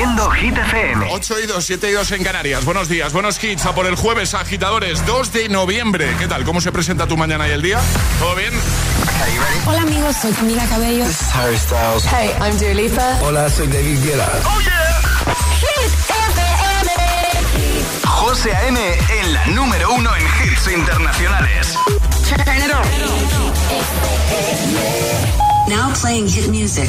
Haciendo Hit FM. 8 y 2, 7 y 2 en Canarias. Buenos días, buenos hits. A por el jueves, agitadores, 2 de noviembre. ¿Qué tal? ¿Cómo se presenta tu mañana y el día? ¿Todo bien? Hola amigos, soy Camila Cabello. This is Harry Styles. Hey, I'm Dua Lipa. Hola, soy David Guetta. ¡Oh, yeah! Hit FM. José A.M. en la número uno en hits internacionales. Turn it on. Now playing hit music.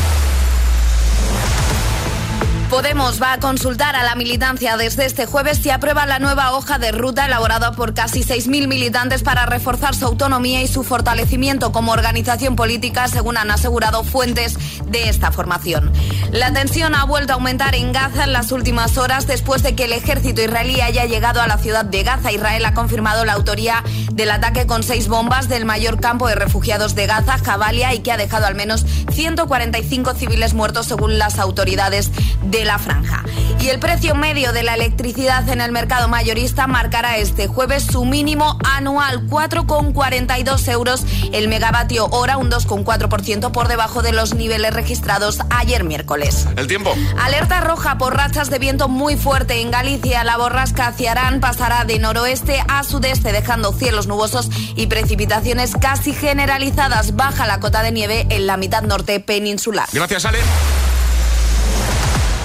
Podemos va a consultar a la militancia desde este jueves si aprueba la nueva hoja de ruta elaborada por casi 6.000 militantes para reforzar su autonomía y su fortalecimiento como organización política, según han asegurado fuentes de esta formación. La tensión ha vuelto a aumentar en Gaza en las últimas horas después de que el ejército israelí haya llegado a la ciudad de Gaza. Israel ha confirmado la autoría del ataque con seis bombas del mayor campo de refugiados de Gaza, Jabalia, y que ha dejado al menos 145 civiles muertos según las autoridades de la franja. Y el precio medio de la electricidad en el mercado mayorista marcará este jueves su mínimo anual, 4,42 euros el megavatio hora, un 2,4% por debajo de los niveles registrados ayer miércoles. El tiempo. Alerta roja por rachas de viento muy fuerte en Galicia. La borrasca hacia Arán pasará de noroeste a sudeste, dejando cielos nubosos y precipitaciones casi generalizadas. Baja la cota de nieve en la mitad norte peninsular. Gracias, Ale.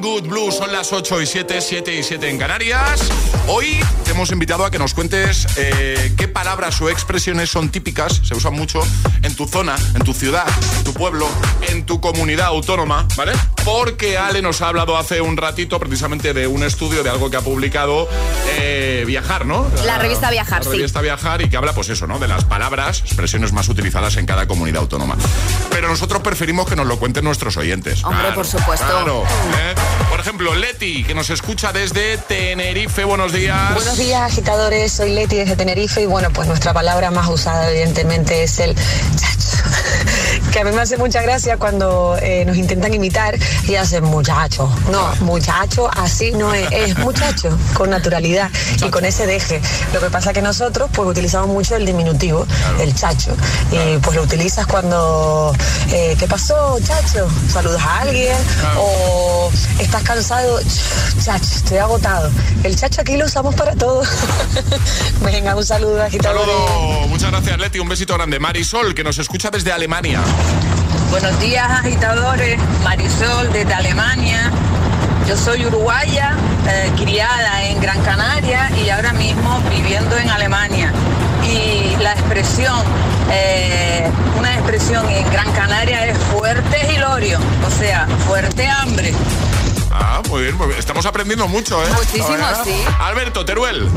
Good Blue. Son las 8 y 7, 7 y 7 en Canarias. Hoy te hemos invitado a que nos cuentes eh, qué palabras o expresiones son típicas, se usan mucho en tu zona, en tu ciudad, en tu pueblo, en tu comunidad autónoma, ¿vale? Porque Ale nos ha hablado hace un ratito precisamente de un estudio de algo que ha publicado eh, Viajar, ¿no? La revista Viajar, la sí. revista Viajar y que habla, pues eso, ¿no? De las palabras, expresiones más utilizadas en cada comunidad autónoma. Pero nosotros preferimos que nos lo cuenten nuestros oyentes. Hombre, por supuesto. Claro. ¿eh? Por ejemplo, Leti, que nos escucha desde Tenerife. Buenos días. Buenos días, agitadores. Soy Leti desde Tenerife y bueno, pues nuestra palabra más usada evidentemente es el chacho. Que a mí me hace mucha gracia cuando eh, nos intentan imitar y hacen muchacho. No, muchacho así no es, es muchacho, con naturalidad y con ese deje. Lo que pasa que nosotros pues utilizamos mucho el diminutivo, el chacho. Y pues lo utilizas cuando, eh, ¿qué pasó, chacho? Saludas a alguien o estás cansado, chacho, estoy agotado. El chacho aquí lo usamos para todo. Venga, un saludo, agitadores. Saludo. Muchas gracias, Leti. Un besito grande. Marisol, que nos escucha desde Alemania. Buenos días agitadores, Marisol desde Alemania. Yo soy uruguaya, eh, criada en Gran Canaria y ahora mismo viviendo en Alemania. Y la expresión, eh, una expresión en Gran Canaria es fuerte gilorio, o sea, fuerte hambre. Ah, muy bien, muy bien. Estamos aprendiendo mucho, ¿eh? Muchísimo, sí. Alberto, Teruel.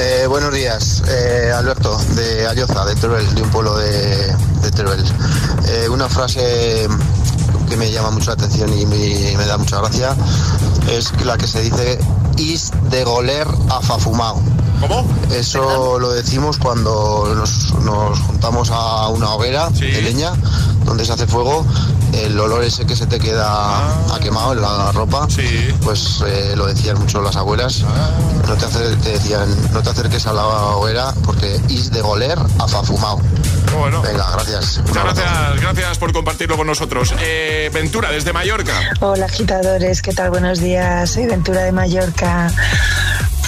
Eh, buenos días, eh, Alberto, de Ayoza, de Teruel, de un pueblo de, Teruel. Eh, una frase que me llama mucho la atención y me, me da mucha gracia es la que se dice is de goler a fafumao. ¿Cómo? Eso lo decimos cuando nos, nos juntamos a una hoguera Sí. de leña donde se hace fuego, el olor ese que se te queda a quemado en la ropa, Ah. Sí. pues eh, lo decían mucho las abuelas. No te, acer- te decían, no te acerques a la hoguera porque is de goler a fafumao. Bueno. Venga, gracias. Muchas gracias, gracias por compartirlo con nosotros. Eh, Ventura, desde Mallorca. Hola agitadores, ¿qué tal? Buenos días, soy Ventura de Mallorca.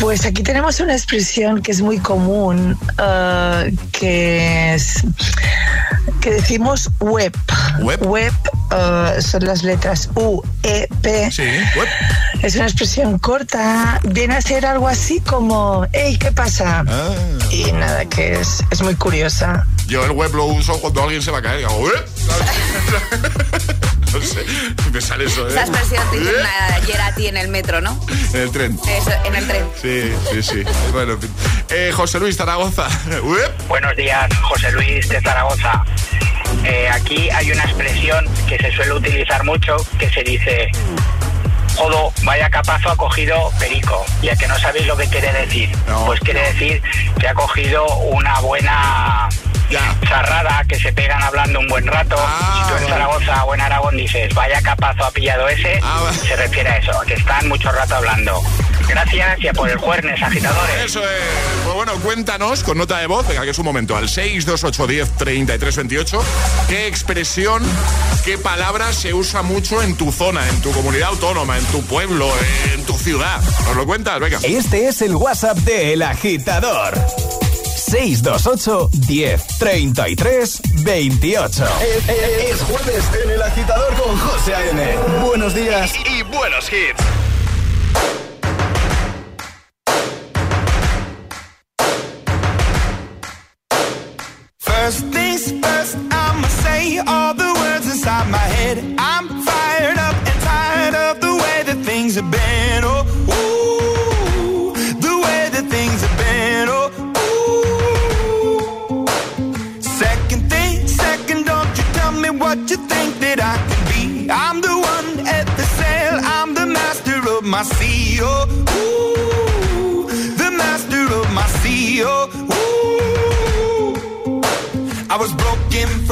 Pues aquí tenemos una expresión que es muy común, eh, que es que decimos web. Web. eh, son las letras U, E, P. Sí, web. Es una expresión corta, viene a ser algo así como, hey, ¿qué pasa? Ah. Y nada, que es, es muy curiosa. Yo el web lo uso cuando alguien se va a caer. y hago, "¿Eh?". no sé, me sale eso, ¿eh? Esa expresión te dicen ayer a ti en el metro, ¿no? En el tren. Eso, en el tren. Sí, sí, sí. Bueno. Eh, José Luis Zaragoza. Buenos días, José Luis de Zaragoza. Eh, aquí hay una expresión que se suele utilizar mucho que se dice, jodo, vaya capazo ha cogido perico. Y a que no sabéis lo que quiere decir. No. pues quiere decir que ha cogido una buena Ya. charrada que se pegan hablando un buen rato. Ah, si tú en. Zaragoza o en Aragón dices, vaya capazo ha pillado ese, Ah, se refiere a eso, que están mucho rato hablando. Gracias y a por el jueves, agitadores. Eso es. Pues bueno, cuéntanos con nota de voz, venga, que es un momento, al 628103328, qué expresión, qué palabra se usa mucho en tu zona, en tu comunidad autónoma, en tu pueblo, en tu ciudad. ¿Nos lo cuentas? Venga. Este es el WhatsApp de El Agitador. 628 10 33 28. Es, es- es jueves en El Agitador con José A.M. Buenos días y buenos hits. First things first,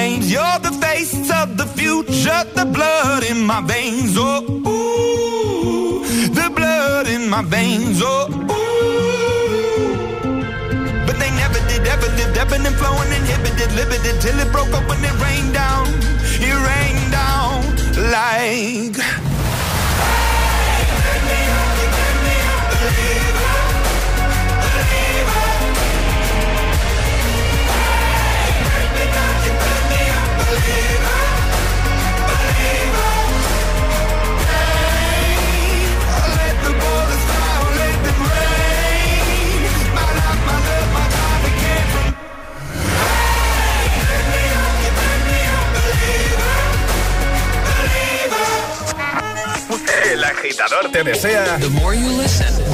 and. You're the face of the future, the blood in my veins. Oh, ooh, the blood in my veins. Oh, ooh. Te desea.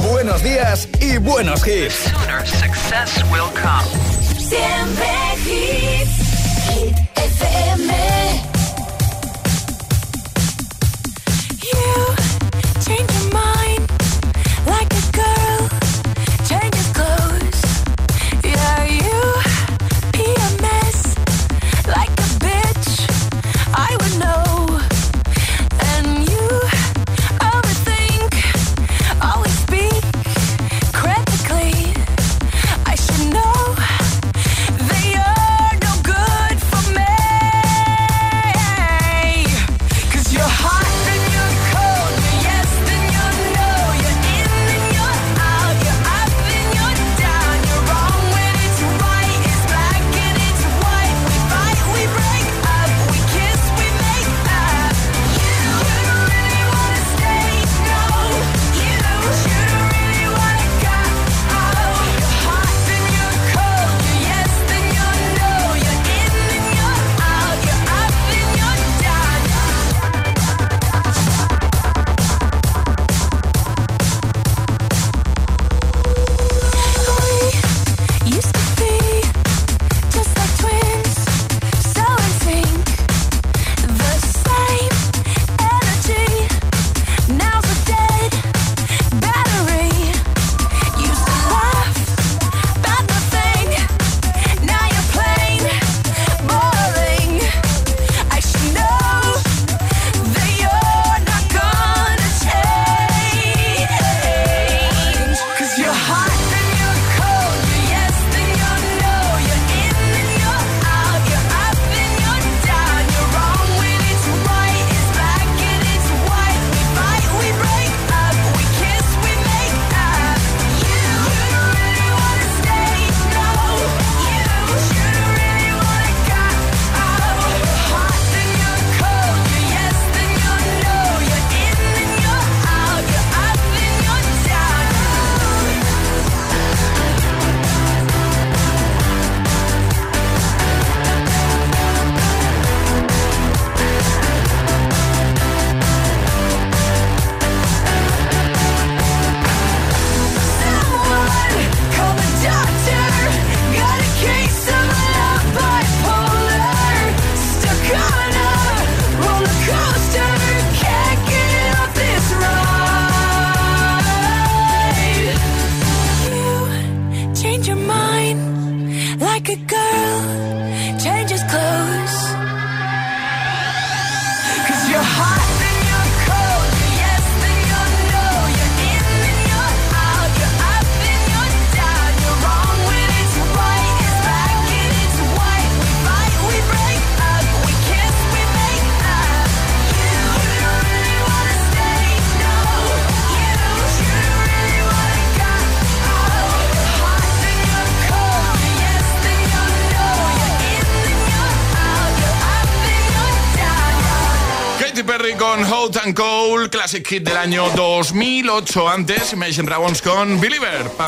Buenos días y buenos hits. Cold, classic hit del año 2008. Antes, Imagine Dragons con Believer. Pam.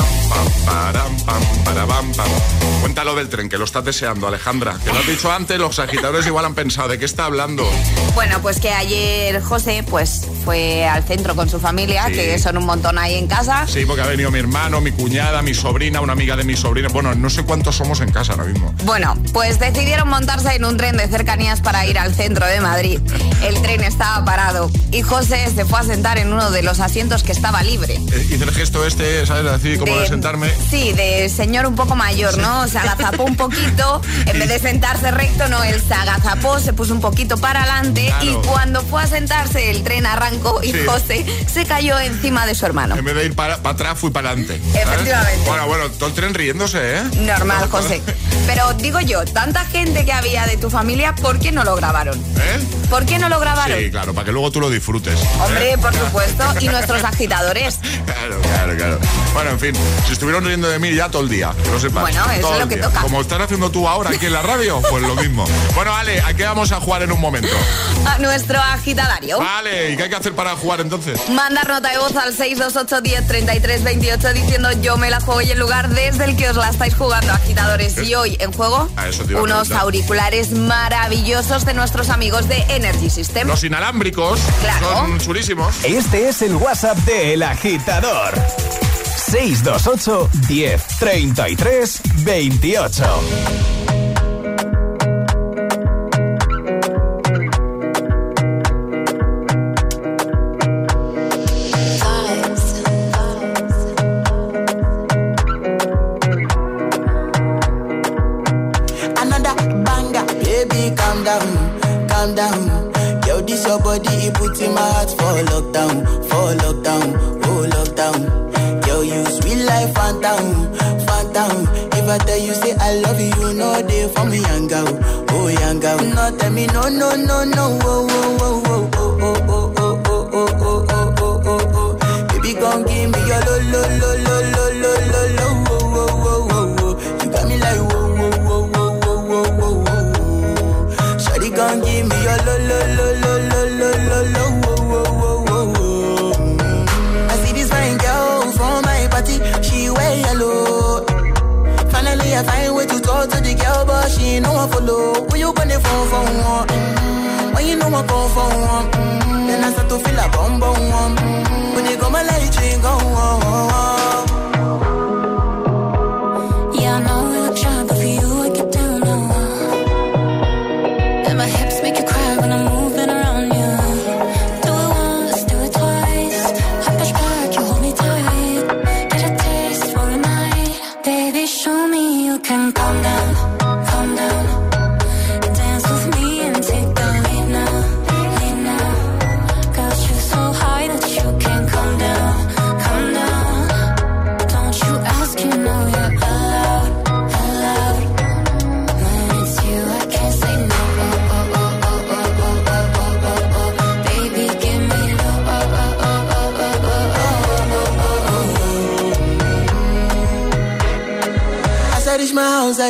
Cuéntalo del tren, que lo estás deseando, Alejandra. Que lo has dicho antes, los agitadores igual han pensado, ¿de qué está hablando? Bueno, pues que ayer José pues fue al centro con su familia, Sí. que son un montón ahí en casa. Sí, porque ha venido mi hermano, mi cuñada, mi sobrina, una amiga de mi sobrina. Bueno, no sé cuántos somos en casa ahora mismo. Bueno, pues decidieron montarse en un tren de cercanías para ir al centro de Madrid. El tren estaba parado y José se fue a sentar en uno de los asientos que estaba libre. Eh, Hice el gesto este, ¿sabes? Así como de, De- sentarme. Sí, de señor un poco mayor, ¿no? Se agazapó un poquito, en vez de sentarse recto, no, él se agazapó, se puso un poquito para adelante Claro. y cuando fue a sentarse el tren arrancó y Sí. José se cayó encima de su hermano. En vez de ir para, para atrás, fui para adelante. ¿sabes? Efectivamente. Bueno, bueno, todo el tren riéndose, ¿eh? Normal, José. Pero digo yo, tanta gente que había de tu familia, ¿por qué no lo grabaron? ¿Eh? ¿Por qué no lo grabaron? Sí, claro, para que luego tú lo disfrutes. ¿eh? Hombre, por supuesto, y nuestros agitadores. Claro, claro, claro. Bueno, en fin, si estuvieron riendo de mí ya todo el día, que lo sepas. Bueno, eso Todo es lo que día. toca. Como estás haciendo tú ahora aquí en la radio, pues lo mismo. Bueno, Ale, ¿a qué vamos a jugar en un momento? A nuestro agitadario. Vale, ¿y qué hay que hacer para jugar entonces? Mandar nota de voz al 628 10 33 28 diciendo yo me la juego y el lugar desde el que os la estáis jugando, agitadores. Y hoy en juego, eso te iba a unos auriculares maravillosos de nuestros amigos de Energy System. Los inalámbricos Claro. son chulísimos. Este es el WhatsApp de El Agitador. 628 10 33 28. For me, young girl, oh young girl. No, tell me no, no, no, no, oh, oh, oh, oh, oh, oh, oh, oh, oh, oh, oh, oh, oh, oh, oh. Baby, gon' give me your lo, lo, lo, ain't no one follow. When you gonna phone for one? Mm. When you know I come for one? Mm. Then I start to feel a bum bum one. Mm. When you go my light, you go on.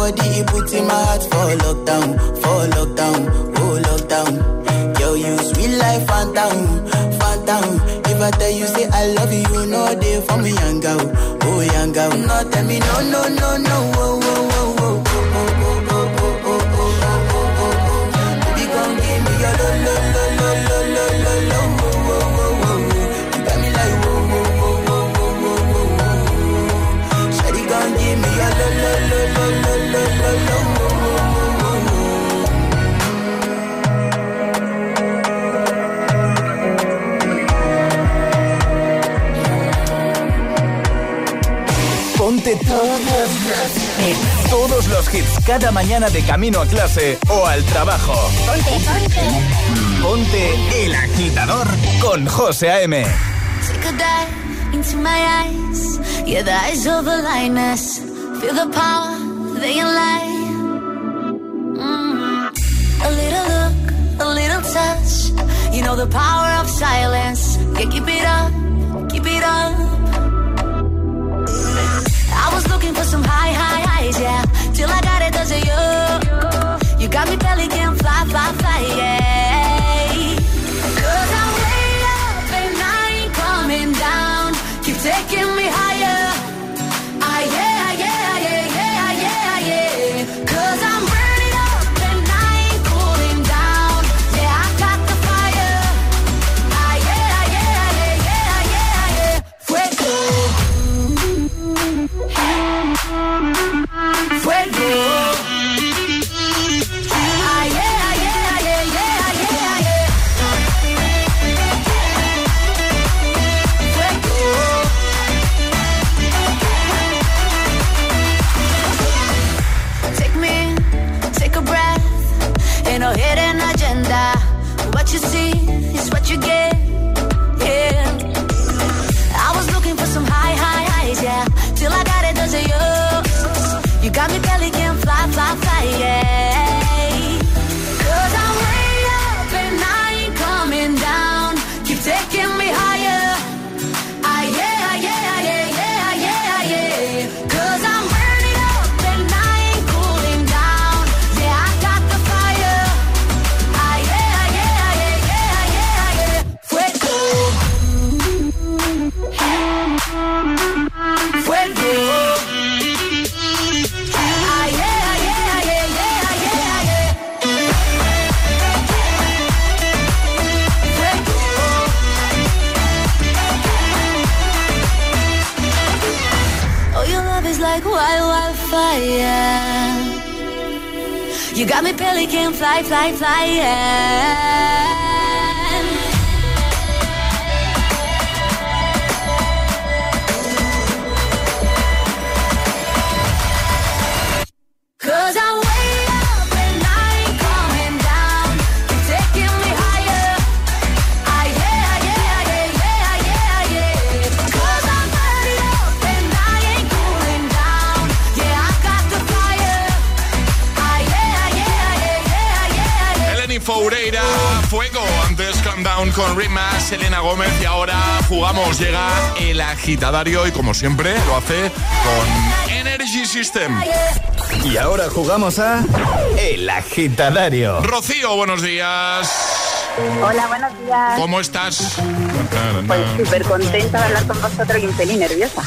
body, it put in my heart for lockdown, for lockdown, oh lockdown. Yo, you sweet life, phantom, phantom. If I tell you say I love you, you know they for me, young girl, oh young girl. No, tell me no, no, no, no, oh, todos los hits cada mañana de camino a clase o al trabajo. Ponte, ponte. Ponte El Agitador con José A.M. Take a dive, into my eyes. Yeah, the eyes of a lioness. Feel the power, they lie. Mm. A little look, a little touch. You know the power of silence. Yeah, keep it up, keep it up. Like wild, wildfire. You got me pelican, fly, fly, fly, yeah. Con Rima, Selena Gómez y ahora jugamos, llega el agitadario y como siempre lo hace con Energy System. Y ahora jugamos a El Agitadario. Rocío, buenos días. Hola, buenos días. ¿Cómo estás? Pues súper contenta de hablar con vosotros y un pelín nerviosa.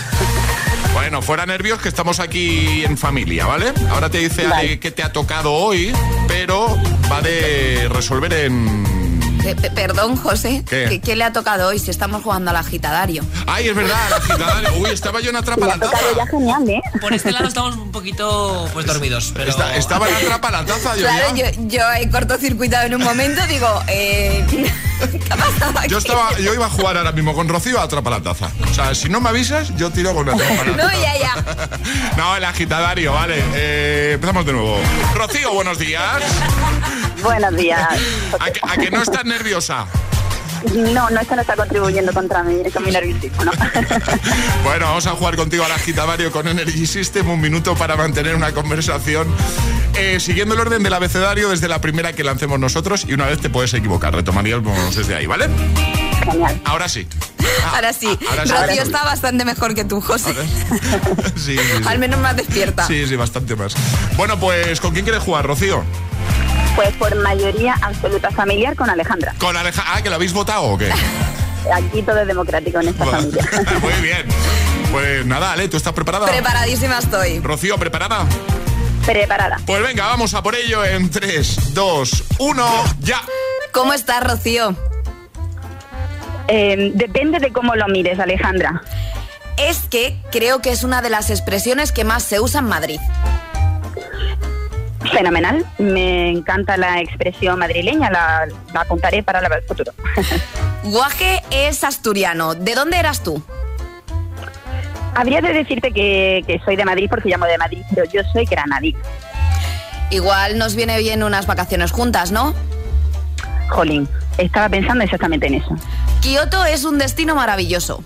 Bueno, fuera nervios que estamos aquí en familia, ¿vale? Ahora te dice Ale qué te ha tocado hoy, pero va de resolver en... Eh, pe- perdón, José. ¿Qué? ¿Qué, qué le ha tocado hoy si estamos jugando al agitadario? Ay, es verdad, la agitadario. Uy, estaba yo en atrapa la taza. ya genial, ¿eh? Por este lado estamos un poquito pues dormidos, pero Está- estaba en atrapa la taza, yo Claro, ya. yo, yo he cortocircuitado en un momento, digo, eh, ¿qué ha pasado aquí? Yo estaba, yo iba a jugar ahora mismo con Rocío a atrapa la taza. O sea, si no me avisas, yo tiro con atrapa la No, taza. ya, ya. No, el agitadario, vale. Eh, empezamos de nuevo. Rocío, buenos días. Buenos días. ¿A que, a que no estás nerviosa? No, no, esto no está contribuyendo contra mí, con mi nerviosismo, ¿no? Bueno, vamos a jugar contigo al agitadario con Energy System. Un minuto para mantener una conversación eh, siguiendo el orden del abecedario desde la primera que lancemos nosotros y una vez te puedes equivocar. Retomaríamos desde ahí, ¿vale? Genial. Ahora sí. Ahora sí. ahora sí. Rocío Ahora sí. está bastante mejor que tú, José. Sí, sí, sí. Al menos más despierta. Sí, sí, bastante más. Bueno, pues ¿con quién quieres jugar, Rocío? Pues por mayoría absoluta familiar con Alejandra. ¿Con Aleja Ah, que lo habéis votado o qué? Aquí todo es democrático en esta familia. Muy bien. Pues nada, Ale, ¿tú estás preparada? Preparadísima estoy. Rocío, ¿preparada? Preparada. Pues venga, vamos a por ello en 3, 2, 1, ya. ¿Cómo estás, Rocío? Eh, depende de cómo lo mires, Alejandra. Es que creo que es una de las expresiones que más se usa en Madrid. Fenomenal. Me encanta la expresión madrileña, la, la apuntaré para el futuro. Guaje es asturiano. ¿De dónde eras tú? Habría de decirte que, que soy de Madrid porque llamo de Madrid, pero yo soy granadí. Igual nos viene bien unas vacaciones juntas, ¿no? Jolín, estaba pensando exactamente en eso. Kioto es un destino maravilloso.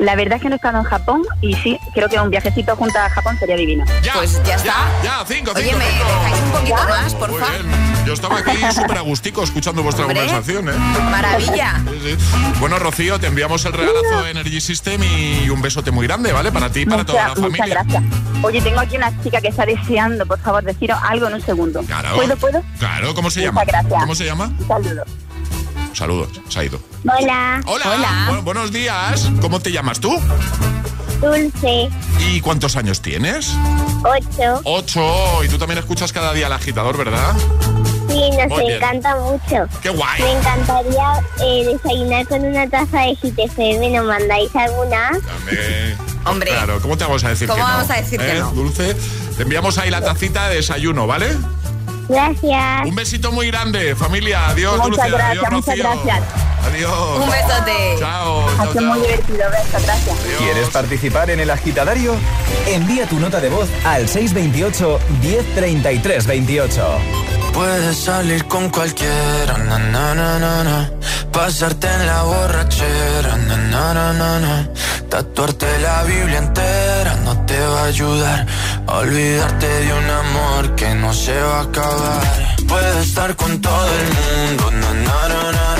La verdad es que no he estado en Japón y sí, creo que un viajecito junto a Japón sería divino. Ya, Pues ya está. Ya, cinco, Oye, cinco, ¿me cinco. dejáis un poquito más, por Muy favor? bien. Yo estaba aquí súper agustico escuchando vuestra Hombre. conversación, ¿eh? Maravilla. Sí, sí. Bueno, Rocío, te enviamos el regalazo de Energy System y un besote muy grande, ¿vale? Para ti y para toda la Muchas, muchas familia. gracias. Oye, tengo aquí una chica que está deseando, por favor, deciros algo en un segundo. Claro. ¿Puedo, puedo? Claro, ¿cómo se Muchas llama? gracias. ¿Cómo se llama? Un saludo. Saludos, se ha ido. Hola, Hola. Bu- buenos días. ¿Cómo te llamas tú? Dulce, ¿Y cuántos años tienes? 8. Ocho. Y tú también escuchas cada día al agitador, ¿verdad? Sí, nos Muy bien. encanta mucho. ¡Qué guay! Me encantaría eh, desayunar con una taza de GTFM. ¿Nos mandáis alguna? Dame- Hombre. Claro, ¿cómo te vamos a decir ¿Cómo que no? vamos a decir que ¿Eh, no? Dulce, te enviamos ahí la tacita de desayuno, ¿vale? Gracias. Un besito muy grande, familia. Adiós, Muchas Dulce. gracias, Adiós, muchas gracias. Adiós. Un besote. Chao. Ha sido muy divertido, besos, gracias. ¿Quieres participar en el agitadario? Envía tu nota de voz al 628 1033 28. Puedes salir con cualquiera, na, na, na, na, na. pasarte en la borrachera, na, na, na, na, na. tatuarte la Biblia entera no te va a ayudar a olvidarte de un amor que no se va a acabar. Puedes estar con todo el mundo, na, na, na, na, na.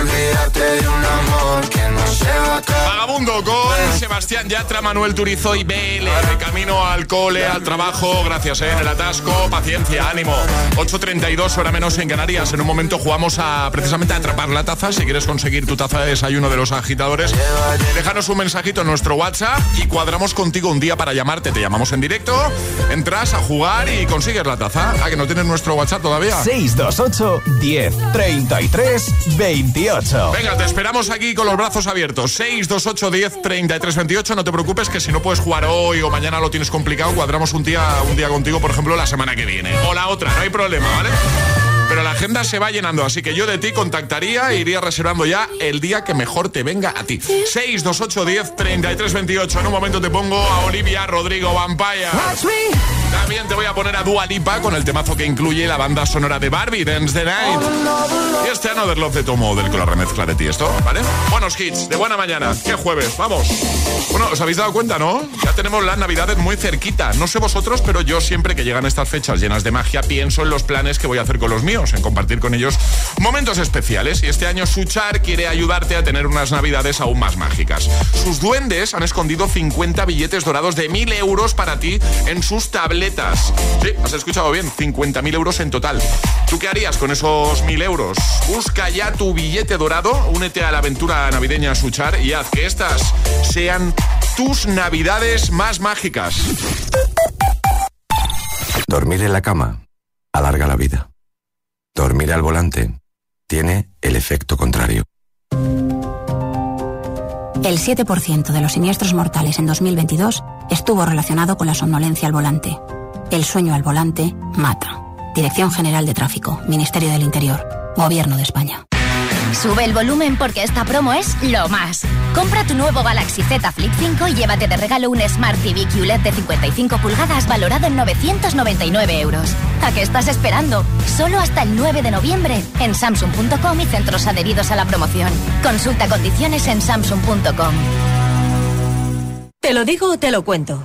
a olvidarte de un amor que no se va a acabar. Vagabundo con Sebastián Yatra, Manuel Turizo y BL. De camino al cole, al trabajo, gracias eh, en el atasco. Paciencia, ánimo. 8.32, hora menos en Canarias. En un momento jugamos a precisamente a atrapar la taza. Si quieres conseguir tu taza de desayuno de los agitadores, déjanos un mensajito en nuestro WhatsApp y cuadramos contigo un día para llamarte. Te llamamos en directo, entras a jugar y consigues la taza. ¿A que no tienes nuestro WhatsApp todavía? 628 10 33 28. Venga, te esperamos aquí con los brazos abiertos. 628 10 33 28. No te preocupes que si no puedes jugar hoy o mañana lo tienes complicado, cuadramos un día, un día contigo, por ejemplo, la semana que viene. O la otra, no hay problema, ¿vale? Pero la agenda se va llenando, así que yo de ti contactaría e iría reservando ya el día que mejor te venga a ti. 628 10 33 28. En un momento te pongo a Olivia Rodrigo Vampire. También te voy a poner a Dua Lipa con el temazo que incluye la banda sonora de Barbie, Dance the Night. Y este Another Love de Tomo del la remezcla de ti esto, ¿vale? Buenos hits, de buena mañana. ¿Qué jueves? Vamos. Bueno, os habéis dado cuenta, ¿no? Ya tenemos las navidades muy cerquita. No sé vosotros, pero yo siempre que llegan estas fechas llenas de magia pienso en los planes que voy a hacer con los míos, en compartir con ellos momentos especiales. Y este año Suchar quiere ayudarte a tener unas navidades aún más mágicas. Sus duendes han escondido 50 billetes dorados de 1000 euros para ti en sus tabletas. Sí, has escuchado bien, 50.000 euros en total. ¿Tú qué harías con esos 1000 euros? Busca ya tu billete dorado, únete a la aventura navideña Suchar y haz que estas sean tus navidades más mágicas. Dormir en la cama alarga la vida. Dormir al volante tiene el efecto contrario. El 7% de los siniestros mortales en 2022 estuvo relacionado con la somnolencia al volante. El sueño al volante mata. Dirección General de Tráfico, Ministerio del Interior, Gobierno de España. Sube el volumen porque esta promo es lo más. Compra tu nuevo Galaxy Z Flip 5 y llévate de regalo un Smart TV QLED de 55 pulgadas valorado en 999 euros. ¿A qué estás esperando? Solo hasta el 9 de noviembre en Samsung.com y centros adheridos a la promoción. Consulta condiciones en Samsung.com. ¿Te lo digo o te lo cuento?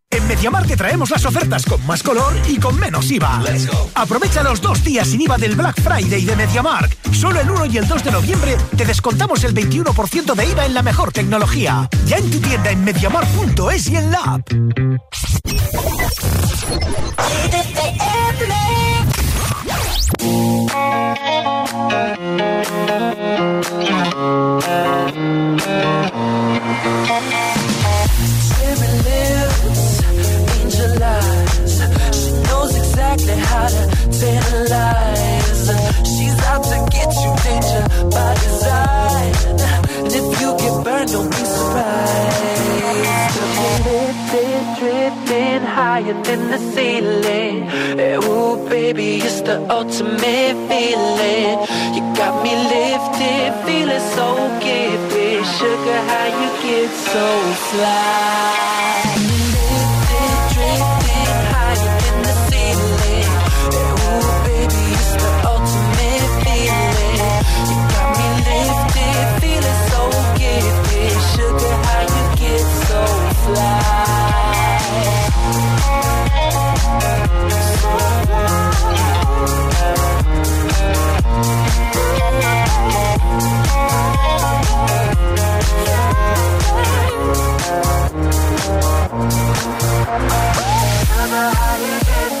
En MediaMarkt te traemos las ofertas con más color y con menos IVA. Aprovecha los dos días sin IVA del Black Friday de MediaMarkt. Solo el 1 y el 2 de noviembre te descontamos el 21% de IVA en la mejor tecnología. Ya en tu tienda en MediaMarkt.es y en la app. Exactly how to tantalize. She's out to get you, danger by design. And if you get burned, don't be surprised. Lifted, dripping higher than the ceiling. Eh, Ooh, baby, it's the ultimate feeling. You got me lifted, feeling so gifted. Sugar, how you get so fly? Sugar, how you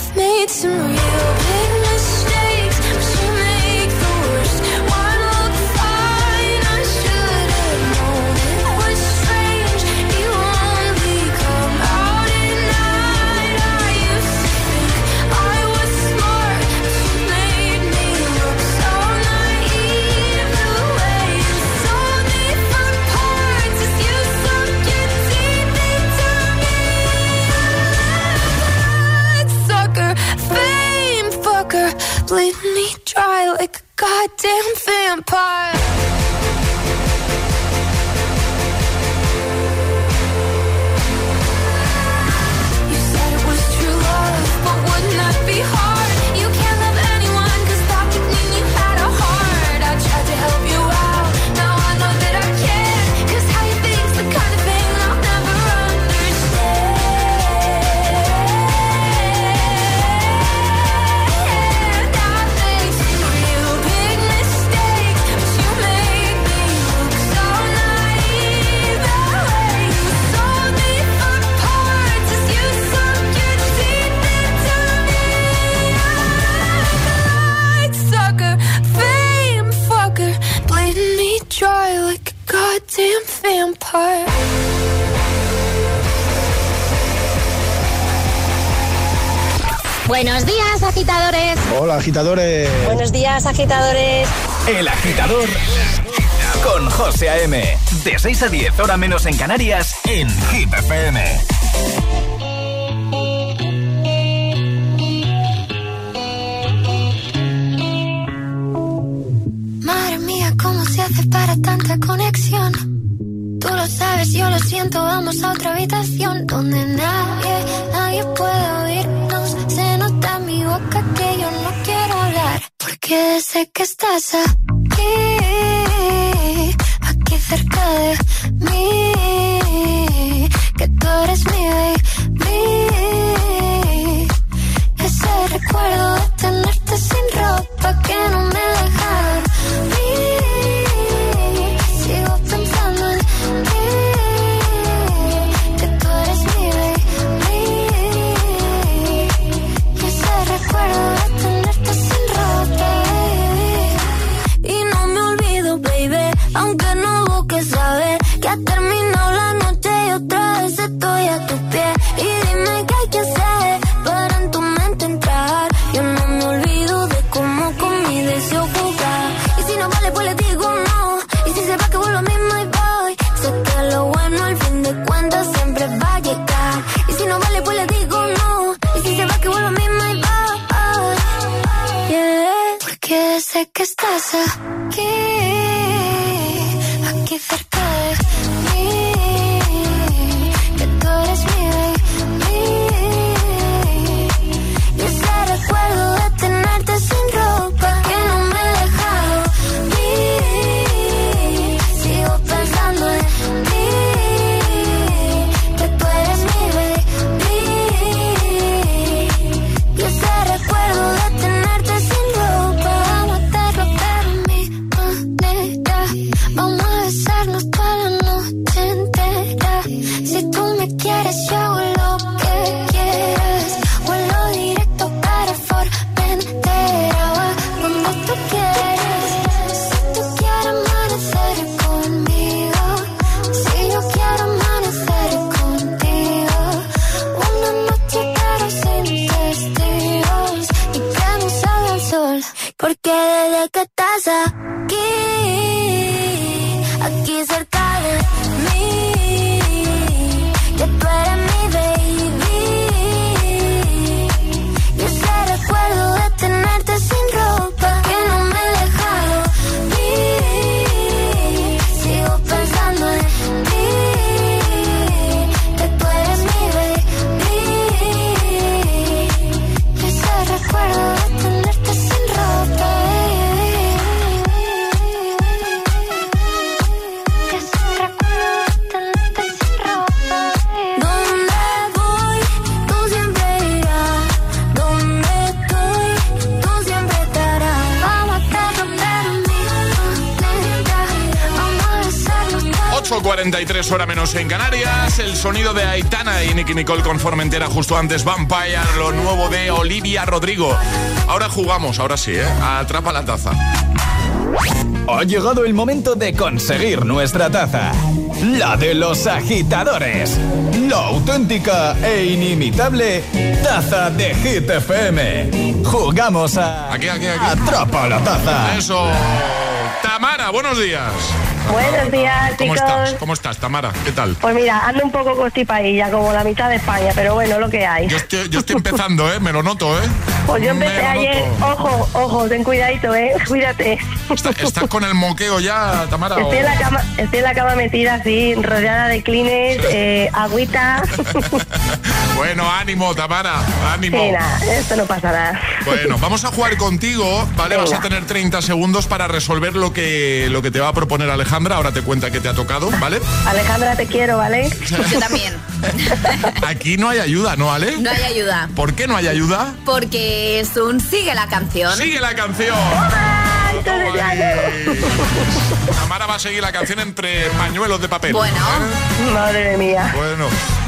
damn vampire. agitadores. Buenos días, agitadores. El agitador con José A.M. De 6 a 10, hora menos en Canarias, en Hit FM. Madre mía, ¿cómo se hace para tanta conexión? Tú lo sabes, yo lo siento, vamos a otra habitación donde nadie, nadie puede sé que estás a 8.43 hora menos en Canarias. El sonido de Aitana y Nicky Nicole con Formentera justo antes. Vampire, lo nuevo de Olivia Rodrigo. Ahora jugamos, ahora sí, ¿eh? Atrapa la taza. Ha llegado el momento de conseguir nuestra taza. La de los agitadores. La auténtica e inimitable taza de Hit FM. Jugamos a. Aquí, aquí, aquí. Atrapa la taza. Eso. Tamara, buenos días. Buenos días, ¿Cómo chicos. estás? ¿Cómo estás, Tamara? ¿Qué tal? Pues mira, ando un poco constipadilla, como la mitad de España, pero bueno, lo que hay. Yo estoy, yo estoy empezando, ¿eh? Me lo noto, ¿eh? Pues yo empecé ayer, ojo, ojo, ten cuidadito, eh, cuídate. ¿Estás con el moqueo ya, Tamara? o- Estoy en la cama, estoy en la cama metida así, rodeada de clines, eh, agüita. Bueno, ánimo, Tamara, ánimo. Nada, esto no pasa nada. Bueno, vamos a jugar contigo, ¿vale? Vas a tener 30 segundos para resolver lo que, lo que te va a proponer Alejandra. Ahora te cuenta que te ha tocado, ¿vale? Alejandra, te quiero, ¿vale? Yo también. Aquí no hay ayuda, ¿no, Ale? No hay ayuda. ¿Por qué no hay ayuda? Porque es un sigue la canción. Sigue la canción. Tamara va a seguir la canción entre pañuelos de papel. Bueno. Madre mía. Bueno,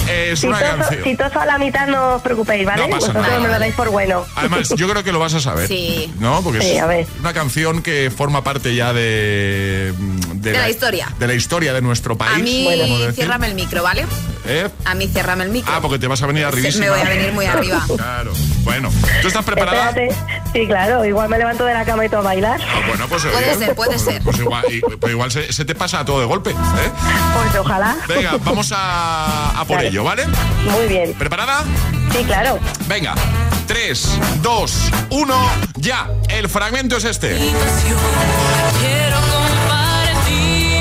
es Si una toso, canción. si toso a la mitad no os preocupéis, ¿vale? No pasa Vosotros nada. me lo dais por bueno. Además, yo creo que lo vas a saber. Sí. ¿No? Porque Sí, es a ver. una canción que forma parte ya de. De la historia. De la historia de nuestro país. A mí, ciérrame el micro, ¿vale? ¿Eh? A mí, ciérrame el micro. Ah, porque te vas a venir arriba. me voy a venir muy arriba. Claro. Bueno, ¿tú estás preparada? Espérate. Sí, claro, igual me levanto de la cama y todo a bailar. Bueno, pues Puede ser, puede pues- ser. Pues igual, y- pues igual se, se te pasa todo de golpe. ¿eh? Pues ojalá. Venga, vamos a, a por Vale. ello, ¿vale? Muy bien. ¿Preparada? Sí, claro. Venga, 3, 2, 1, ya. El fragmento es este. Quiero compartir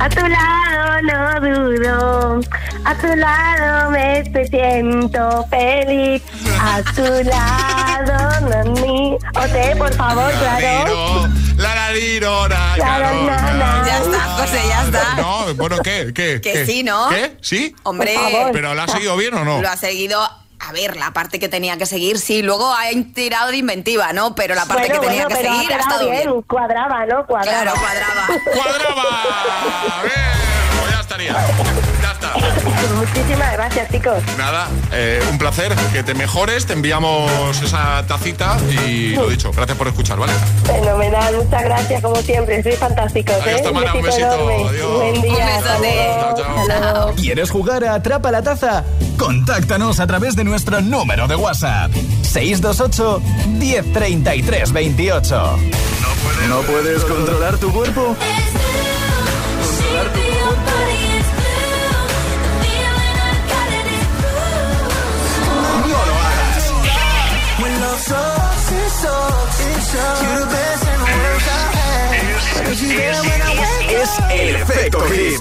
a tu lado, no dudo, a tu lado me siento feliz. A tu lado, nani. Ote, por favor, claro. La larirora, Claro, na, na. Ya está, José, ya está. No, bueno, ¿qué? ¿Qué? Que ¿Qué? sí, ¿no? ¿Qué? ¿Sí? Hombre, Por favor. ¿Pero la ha seguido bien o no? Lo ha seguido. A ver, la parte que tenía que seguir, sí. Luego ha tirado de inventiva, ¿no? Pero la parte Bueno, que tenía bueno, que pero seguir ha estado bien. bien. Cuadraba, ¿no? Cuadraba. Claro, cuadraba. ¡Cuadraba! Bien, ya está. Muchísimas gracias, chicos. Nada, eh, un placer. Que te mejores. Te enviamos esa tacita y lo dicho. Gracias por escuchar, ¿vale? Fenomenal, muchas gracias, como siempre. Sois fantásticos, Adiós, ¿eh? Tamara, un besito. enorme. Adiós. Buen día. Un hasta. Hasta luego. ¿Quieres jugar a Atrapa la Taza? Contáctanos a través de nuestro número de WhatsApp. 628 1033 28. ¿No puedes controlar tu cuerpo? No You're the best the world I had. Es el efecto hit.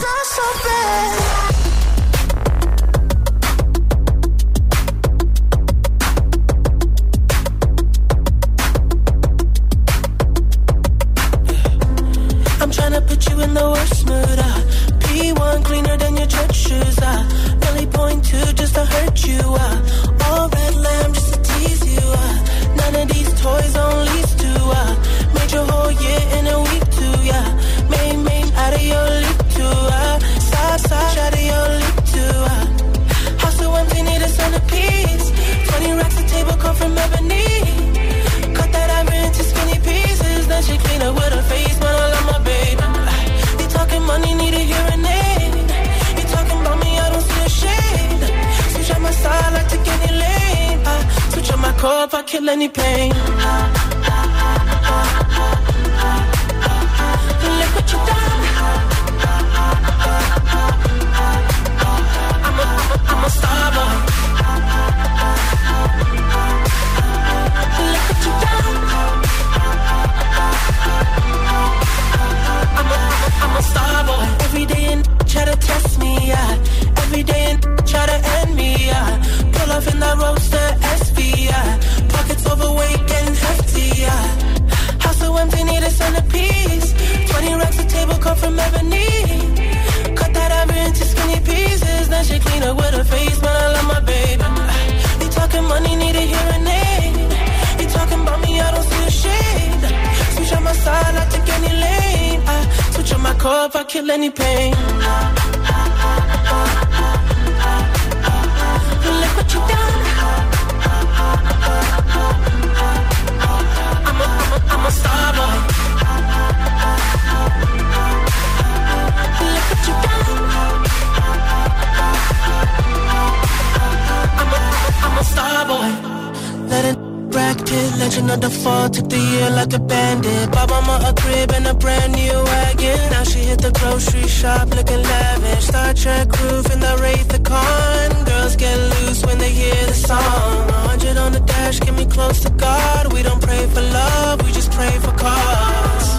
landed. Bought mama a crib and a brand new wagon. Now she hit the grocery shop looking lavish. Star Trek roof in the Wraith the Con. Girls get loose when they hear the song. 100 on the dash, get me close to God. We don't pray for love, we just pray for cause.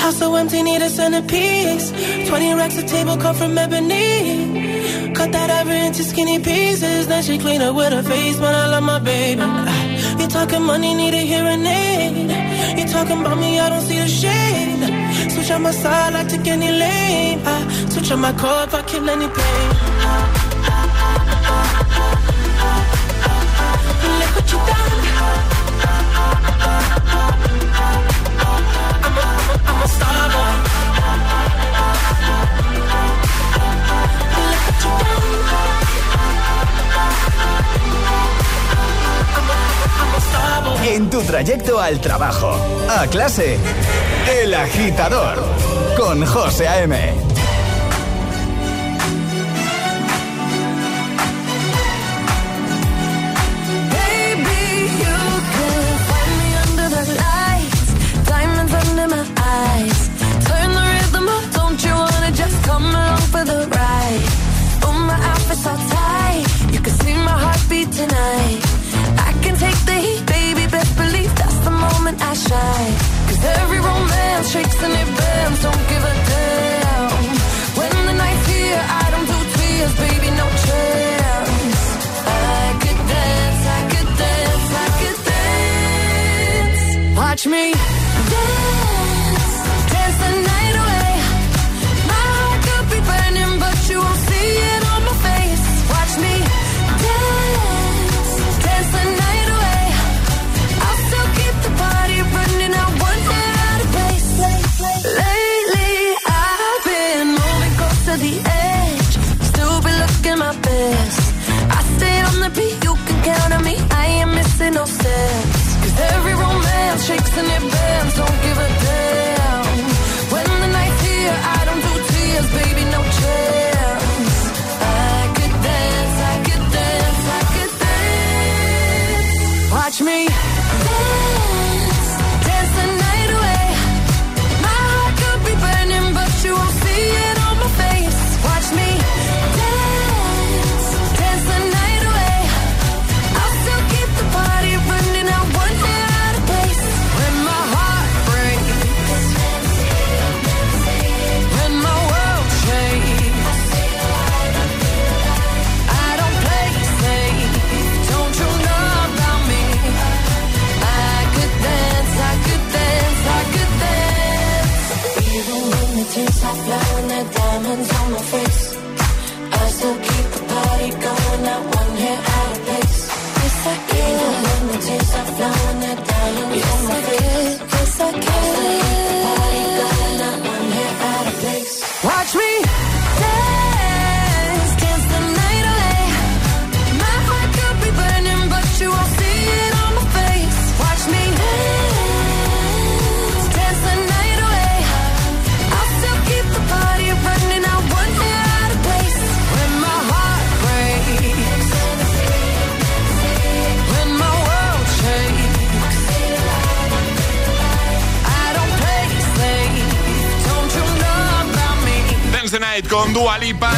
House so empty, need a centerpiece. 20 racks of table cut from ebony. Cut that ivory into skinny pieces. Then she clean up with her face, but I love my baby. Uh, you talking money, need a hearing aid. talking about me, I don't see a shade. Switch on my side, I take any lane. I switch on my car if I kill any pain. en tu trayecto al trabajo, a clase, El Agitador, con José A.M. tricks and events. Don't give a damn.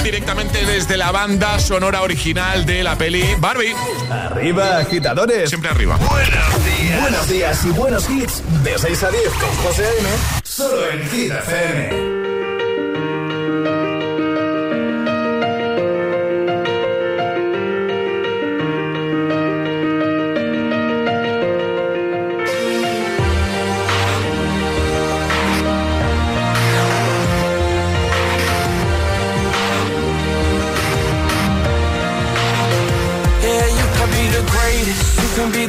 directamente desde la banda sonora original de la peli Barbie. Arriba, agitadores. Siempre arriba. Buenos días. Buenos días y buenos hits. De 6 a 10 con José M. Solo en Hit FM.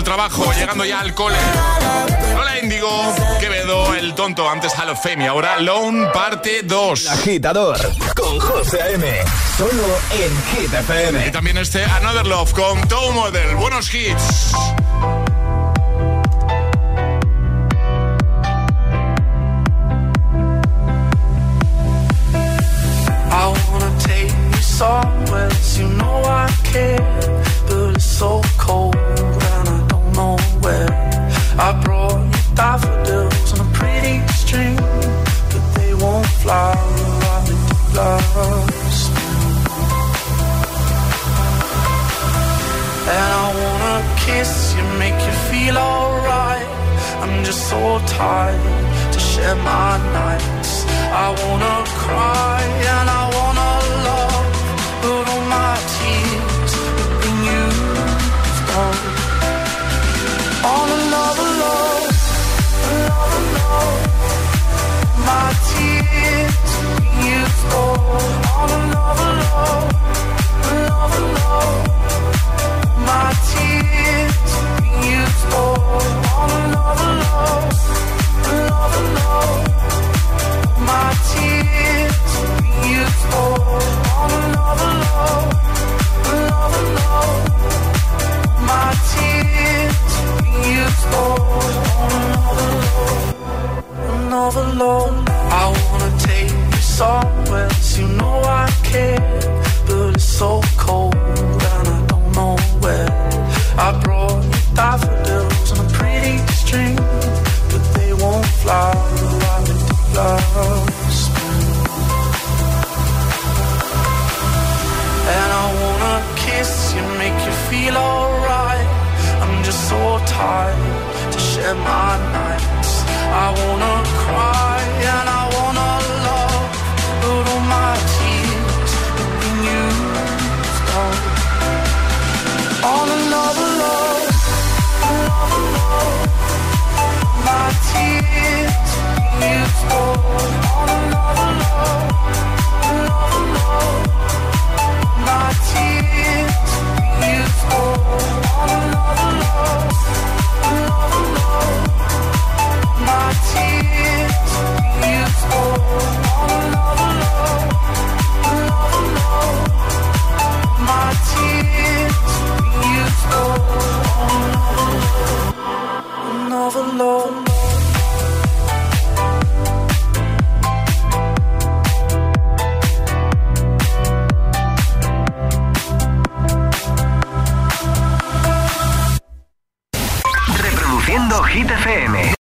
al trabajo, llegando ya al cole. Hola Indigo, Quevedo, el tonto, antes Hall of Fame y ahora Lone parte 2. Agitador con José M. Solo en Hit Y también este Another Love con Tom Model. Buenos hits.